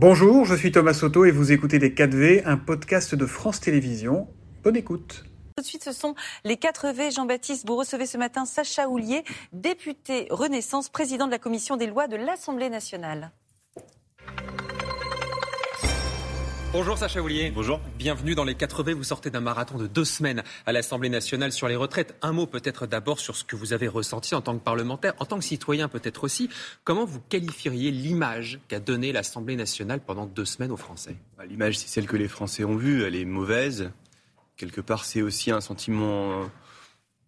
Bonjour, je suis Thomas Soto et vous écoutez Les 4V, un podcast de France Télévisions. Bonne écoute. Tout de suite, ce sont les 4 V. Jean-Baptiste, vous recevez ce matin Sacha Houlier, député Renaissance, président de la commission des lois de l'Assemblée nationale. Bonjour Sacha Houlier. Bonjour. Bienvenue dans les 4 V. Vous sortez d'un marathon de deux semaines à l'Assemblée nationale sur les retraites. Un mot peut-être d'abord sur ce que vous avez ressenti en tant que parlementaire, en tant que citoyen peut-être aussi. Comment vous qualifieriez l'image qu'a donnée l'Assemblée nationale pendant deux semaines aux Français? Bah, L'image, c'est celle que les Français ont vue. Elle est mauvaise. Quelque part, c'est aussi un sentiment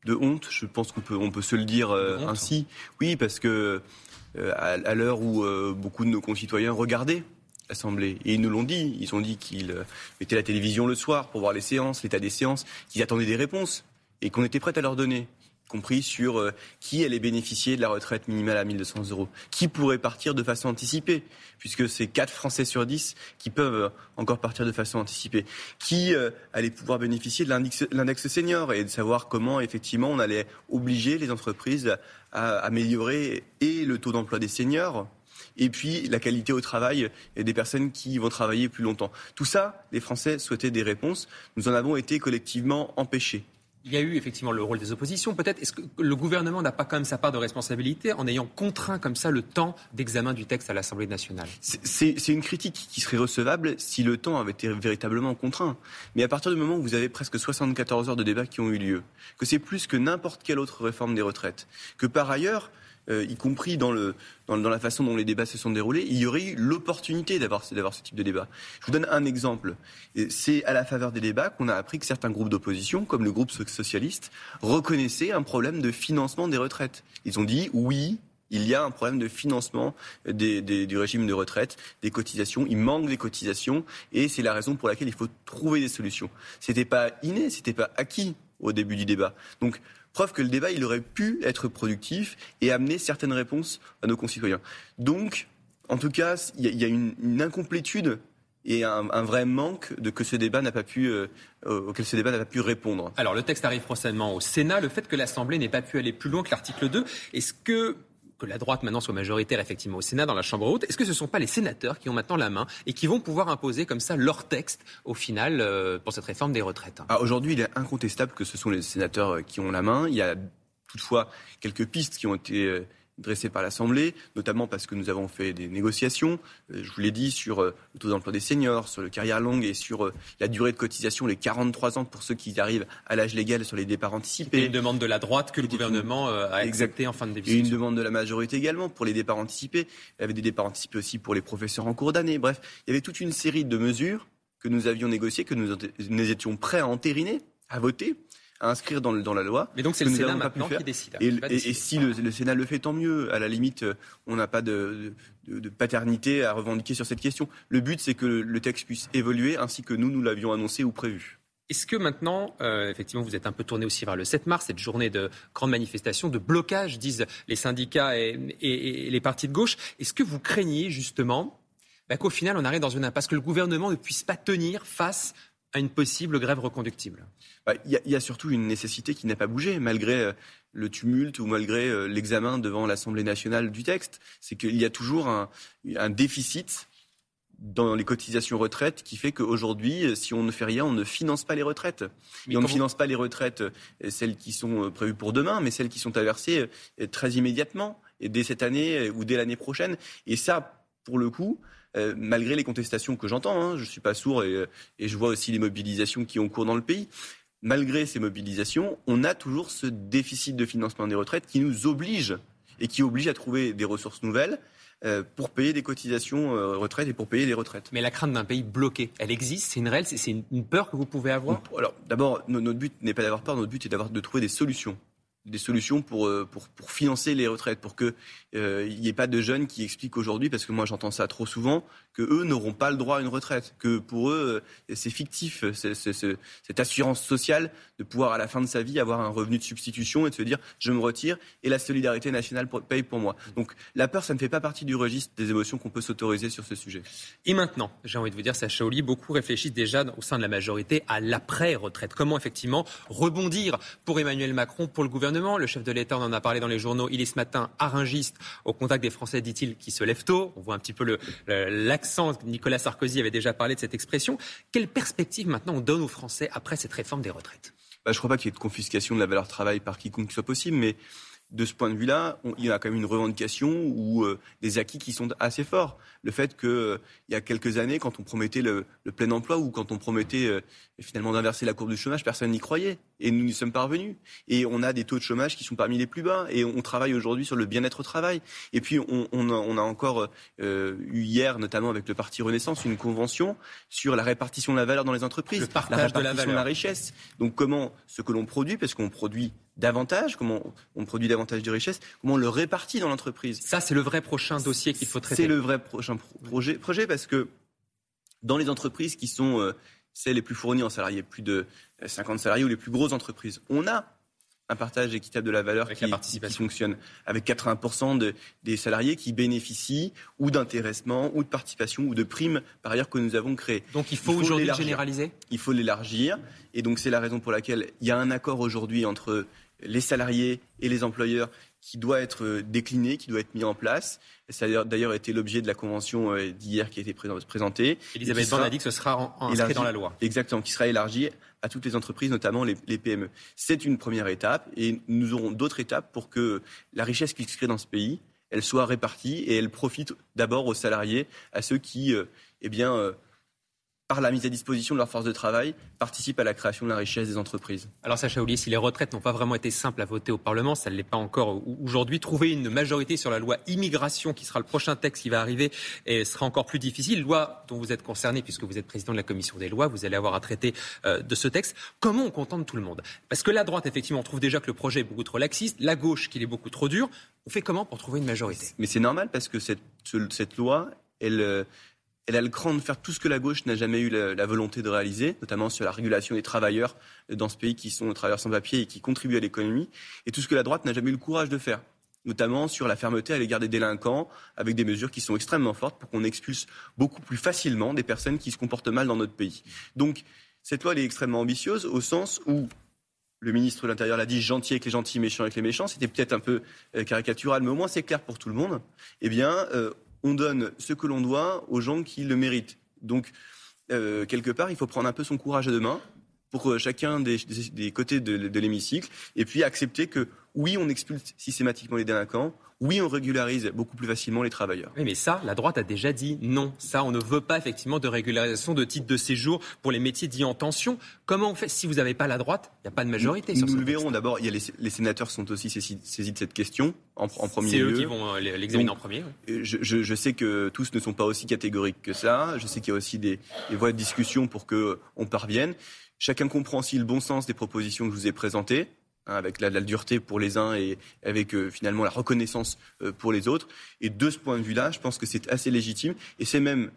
de honte. Je pense qu'on peut, on peut se le dire euh, ainsi. Oui, parce que euh, à, l'heure où euh, beaucoup de nos concitoyens regardaient l'Assemblée. Et ils nous l'ont dit. Ils ont dit qu'ils mettaient la télévision le soir pour voir les séances, l'état des séances, qu'ils attendaient des réponses et qu'on était prêt à leur donner compris sur euh, qui allait bénéficier de la retraite minimale à 1200 euros, qui pourrait partir de façon anticipée, puisque c'est 4 Français sur 10 qui peuvent euh, encore partir de façon anticipée, qui euh, allait pouvoir bénéficier de l'index senior et de savoir comment effectivement on allait obliger les entreprises à améliorer et le taux d'emploi des seniors et puis la qualité au travail des personnes qui vont travailler plus longtemps. Tout ça, les Français souhaitaient des réponses. Nous en avons été collectivement empêchés. Il y a eu effectivement le rôle des oppositions. Peut-être est-ce que le gouvernement n'a pas quand même sa part de responsabilité en ayant contraint comme ça le temps d'examen du texte à l'Assemblée nationale? C'est une critique qui serait recevable si le temps avait été véritablement contraint. Mais à partir du moment où vous avez presque 74 heures de débat qui ont eu lieu, que c'est plus que n'importe quelle autre réforme des retraites, que par ailleurs euh, y compris dans, la façon dont les débats se sont déroulés, il y aurait eu l'opportunité d'avoir ce type de débat. Je vous donne un exemple. C'est à la faveur des débats qu'on a appris que certains groupes d'opposition, comme le groupe socialiste, reconnaissaient un problème de financement des retraites. Ils ont dit oui, il y a un problème de financement du régime de retraite, des cotisations. Il manque des cotisations et c'est la raison pour laquelle il faut trouver des solutions. C'était pas inné, c'était pas acquis au début du débat. Donc Preuve que le débat, il aurait pu être productif et amener certaines réponses à nos concitoyens. Donc, en tout cas, il y, a une, incomplétude et un, vrai manque de que ce débat n'a pas pu, euh, auquel ce débat n'a pas pu répondre. Alors, le texte arrive prochainement au Sénat. Le fait que l'Assemblée n'ait pas pu aller plus loin que l'article 2, est-ce que que la droite maintenant soit majoritaire effectivement au Sénat, dans la Chambre haute, est-ce que ce ne sont pas les sénateurs qui ont maintenant la main et qui vont pouvoir imposer comme ça leur texte au final euh, pour cette réforme des retraites? Ah, Aujourd'hui, il est incontestable que ce sont les sénateurs euh, qui ont la main. Il y a toutefois quelques pistes qui ont été euh, dressé par l'Assemblée, notamment parce que nous avons fait des négociations, euh, je vous l'ai dit, sur euh, le taux d'emploi des seniors, sur le carrière longue et sur euh, la durée de cotisation, les 43 ans pour ceux qui arrivent à l'âge légal sur les départs anticipés. Et une demande de la droite que le gouvernement a acceptée en fin de négociation. Et une demande de la majorité également pour les départs anticipés. Il y avait des départs anticipés aussi pour les professeurs en cours d'année. Bref, il y avait toute une série de mesures que nous avions négociées, que nous, nous étions prêts à entériner, à voter à inscrire dans, dans la loi. Mais donc c'est le Sénat maintenant qui décide. Et, et, si le, Sénat le fait, tant mieux. À la limite, on n'a pas de, de, paternité à revendiquer sur cette question. Le but, c'est que le texte puisse évoluer ainsi que nous, nous l'avions annoncé ou prévu. Est-ce que maintenant, euh, effectivement, vous êtes un peu tourné aussi vers le 7 mars, cette journée de grande manifestation, de blocage, disent les syndicats et, et les partis de gauche. Est-ce que vous craignez justement bah, qu'au final, on arrive dans une impasse, que le gouvernement ne puisse pas tenir face à une possible grève reconductible bah, Il y, a surtout une nécessité qui n'a pas bougé, malgré euh, le tumulte ou malgré euh, l'examen devant l'Assemblée nationale du texte. C'est qu'il y a toujours un, déficit dans les cotisations retraites qui fait qu'aujourd'hui, euh, si on ne fait rien, on ne finance pas les retraites. et on ne finance pas les retraites, celles qui sont prévues pour demain, mais celles qui sont à verser très immédiatement, et dès cette année ou dès l'année prochaine. Et ça, pour le coup, euh, malgré les contestations que j'entends, hein, je ne suis pas sourd et, je vois aussi les mobilisations qui ont cours dans le pays. Malgré ces mobilisations, on a toujours ce déficit de financement des retraites qui nous oblige et qui oblige à trouver des ressources nouvelles euh, pour payer des cotisations euh, retraites et pour payer les retraites. Mais la crainte d'un pays bloqué, elle existe C'est une réelle, c'est une, peur que vous pouvez avoir? Alors d'abord, notre but n'est pas d'avoir peur, notre but est d'avoir de trouver des solutions des solutions pour, euh, pour, pour, financer les retraites, pour qu'il euh, n'y ait pas de jeunes qui expliquent aujourd'hui, parce que moi j'entends ça trop souvent, que eux n'auront pas le droit à une retraite, que pour eux euh, c'est fictif, cette assurance sociale de pouvoir à la fin de sa vie avoir un revenu de substitution et de se dire je me retire et la solidarité nationale paye pour moi. Donc la peur, ça ne fait pas partie du registre des émotions qu'on peut s'autoriser sur ce sujet. Et maintenant, j'ai envie de vous dire, Sacha Oli, beaucoup réfléchissent déjà au sein de la majorité à l'après-retraite. Comment effectivement rebondir pour Emmanuel Macron, pour le gouvernement Le chef de l'État, en a parlé dans les journaux, il est ce matin arringiste au contact des Français, dit-il, qui se lèvent tôt. On voit un petit peu l'accent. Nicolas Sarkozy avait déjà parlé de cette expression. Quelle perspective maintenant on donne aux Français après cette réforme des retraites? Bah, Je ne crois pas qu'il y ait de confiscation de la valeur travail par quiconque soit possible, mais de ce point de vue-là, il y a quand même une revendication ou euh, des acquis qui sont assez forts. Le fait qu'il euh, y a quelques années, quand on promettait le, plein emploi ou quand on promettait euh, finalement d'inverser la courbe du chômage, personne n'y croyait. Et nous n'y sommes parvenus. Et on a des taux de chômage qui sont parmi les plus bas. Et on travaille aujourd'hui sur le bien-être au travail. Et puis on, on, a, encore eu hier, notamment avec le Parti Renaissance, une convention sur la répartition de la valeur dans les entreprises. Le partage la répartition de la, valeur. de la richesse. Donc comment ce que l'on produit, parce qu'on produit davantage, comment on produit davantage de richesses, comment on le répartit dans l'entreprise. Ça, c'est le vrai prochain dossier qu'il faut traiter. C'est le vrai prochain projet, projet parce que dans les entreprises qui sont euh, celles les plus fournies en salariés, plus de 50 salariés ou les plus grosses entreprises, on a un partage équitable de la valeur qui, fonctionne, avec 80% des salariés qui bénéficient ou d'intéressement, ou de participation, ou de primes, par ailleurs, que nous avons créées. Donc il faut, faut aujourd'hui généraliser? Il faut l'élargir, et donc c'est la raison pour laquelle il y a un accord aujourd'hui entre les salariés et les employeurs qui doit être euh, décliné, qui doit être mis en place. Ça a d'ailleurs été l'objet de la convention euh, d'hier qui a été présentée. Elisabeth Borne a dit que ce sera inscrit dans la loi. Exactement, qui sera élargi à toutes les entreprises, notamment les, PME. C'est une première étape et nous aurons d'autres étapes pour que la richesse qui se crée dans ce pays, elle soit répartie et elle profite d'abord aux salariés, à ceux qui, euh, eh bien, par la mise à disposition de leur force de travail, participent à la création de la richesse des entreprises. Alors Sacha Oulier, si les retraites n'ont pas vraiment été simples à voter au Parlement, ça ne l'est pas encore aujourd'hui, trouver une majorité sur la loi immigration, qui sera le prochain texte qui va arriver, et sera encore plus difficile. Loi dont vous êtes concerné, puisque vous êtes président de la commission des lois, vous allez avoir à traiter euh, de ce texte. Comment on contente tout le monde? Parce que la droite, effectivement, on trouve déjà que le projet est beaucoup trop laxiste, la gauche qu'il est beaucoup trop dur. On fait comment pour trouver une majorité? Mais c'est normal parce que cette, cette loi, elle... Euh, elle a le cran de faire tout ce que la gauche n'a jamais eu la, volonté de réaliser, notamment sur la régulation des travailleurs dans ce pays qui sont des travailleurs sans papier et qui contribuent à l'économie, et tout ce que la droite n'a jamais eu le courage de faire notamment sur la fermeté à l'égard des délinquants, avec des mesures qui sont extrêmement fortes pour qu'on expulse beaucoup plus facilement des personnes qui se comportent mal dans notre pays. Donc, cette loi, est extrêmement ambitieuse au sens où le ministre de l'Intérieur l'a dit, gentil avec les gentils, méchant avec les méchants. C'était peut-être un peu euh, caricatural, mais au moins c'est clair pour tout le monde. Eh bien, euh, on donne ce que l'on doit aux gens qui le méritent. Donc, euh, quelque part, il faut prendre un peu son courage à deux mains pour euh, chacun des, côtés de, l'hémicycle, et puis accepter que oui, on expulse systématiquement les délinquants, oui, on régularise beaucoup plus facilement les travailleurs. Oui, mais ça, la droite a déjà dit non. Ça, on ne veut pas effectivement de régularisation de titres de séjour pour les métiers dits en tension. Comment on fait Si vous n'avez pas la droite, il n'y a pas de majorité. Nous, nous le verrons. D'abord, il y a les, sénateurs sont aussi saisis, de cette question en, premier lieu. C'est eux qui vont euh, l'examiner en premier. Je, sais que tous ne sont pas aussi catégoriques que ça. Je sais qu'il y a aussi des, des voies de discussion pour qu'on parvienne. Chacun comprend aussi le bon sens des propositions que je vous ai présentées. Hein, avec la, dureté pour les uns et avec euh, finalement la reconnaissance euh, pour les autres. Et de ce point de vue-là, je pense que c'est assez légitime et c'est même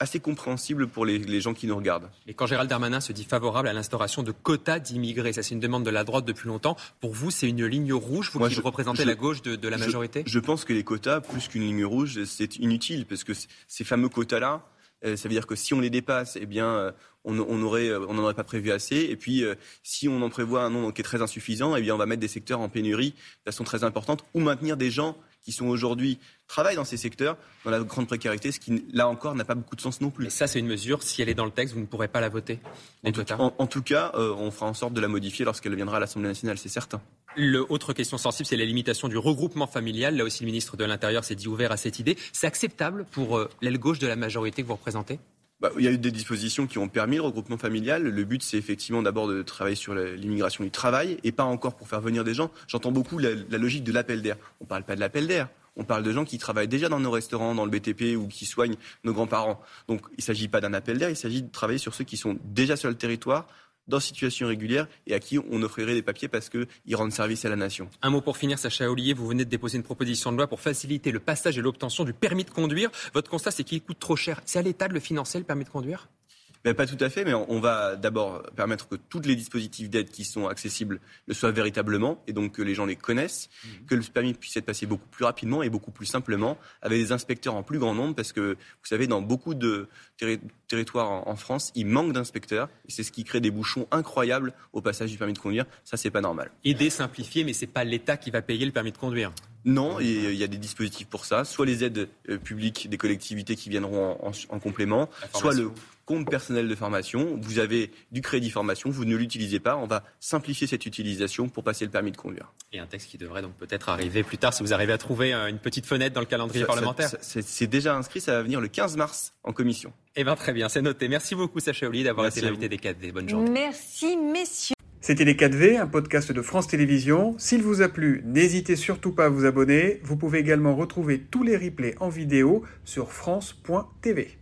assez compréhensible pour les, gens qui nous regardent. Et quand Gérald Darmanin se dit favorable à l'instauration de quotas d'immigrés, ça c'est une demande de la droite depuis longtemps. Pour vous, c'est une ligne rouge, vous qui représentez la gauche de, la majorité? je, pense que les quotas, plus qu'une ligne rouge, c'est inutile parce que ces fameux quotas-là, euh, ça veut dire que si on les dépasse, eh bien, euh, on aurait, euh, on n'en aurait pas prévu assez. Et puis, si on en prévoit un nombre qui est très insuffisant, eh bien, on va mettre des secteurs en pénurie de façon très importante ou maintenir des gens qui sont aujourd'hui travaillent dans ces secteurs dans la grande précarité, ce qui là encore n'a pas beaucoup de sens non plus. Et ça, c'est une mesure. Si elle est dans le texte, vous ne pourrez pas la voter. En tout, en, tout, cas, on fera en sorte de la modifier lorsqu'elle viendra à l'Assemblée nationale, c'est certain. L'autre question sensible, c'est la limitation du regroupement familial. Là aussi, le ministre de l'Intérieur s'est dit ouvert à cette idée. C'est acceptable pour euh, l'aile gauche de la majorité que vous représentez? Bah, il y a eu des dispositions qui ont permis le regroupement familial. Le but, c'est effectivement d'abord de travailler sur l'immigration du travail et pas encore pour faire venir des gens. J'entends beaucoup la, logique de l'appel d'air. On ne parle pas de l'appel d'air. On parle de gens qui travaillent déjà dans nos restaurants, dans le BTP ou qui soignent nos grands-parents. Donc il ne s'agit pas d'un appel d'air, il s'agit de travailler sur ceux qui sont déjà sur le territoire dans situation régulière et à qui on offrirait des papiers parce qu'ils rendent service à la nation. Un mot pour finir, Sacha Ollier, vous venez de déposer une proposition de loi pour faciliter le passage et l'obtention du permis de conduire. Votre constat, c'est qu'il coûte trop cher. C'est à l'État de le financer, le permis de conduire? Mais Pas tout à fait, mais on va d'abord permettre que tous les dispositifs d'aide qui sont accessibles le soient véritablement, et donc que les gens les connaissent, mmh. que le permis puisse être passé beaucoup plus rapidement et beaucoup plus simplement, avec des inspecteurs en plus grand nombre, parce que vous savez, dans beaucoup de territoires en France, il manque d'inspecteurs, et c'est ce qui crée des bouchons incroyables au passage du permis de conduire. Ça, c'est pas normal. Aider, simplifier, mais c'est pas l'État qui va payer le permis de conduire. Non, il y a des dispositifs pour ça, soit les aides euh, publiques des collectivités qui viendront en, complément, soit le compte personnel de formation. Vous avez du crédit formation, vous ne l'utilisez pas. On va simplifier cette utilisation pour passer le permis de conduire. Et un texte qui devrait donc peut-être arriver plus tard si vous arrivez à trouver euh, une petite fenêtre dans le calendrier parlementaire. C'est déjà inscrit, ça va venir le 15 mars en commission. Eh bien très bien, c'est noté. Merci beaucoup Sacha Oli d'avoir été l'invité des 4D. Bonne journée. Merci messieurs. C'était Les 4V, un podcast de France Télévisions. S'il vous a plu, n'hésitez surtout pas à vous abonner. Vous pouvez également retrouver tous les replays en vidéo sur France.tv.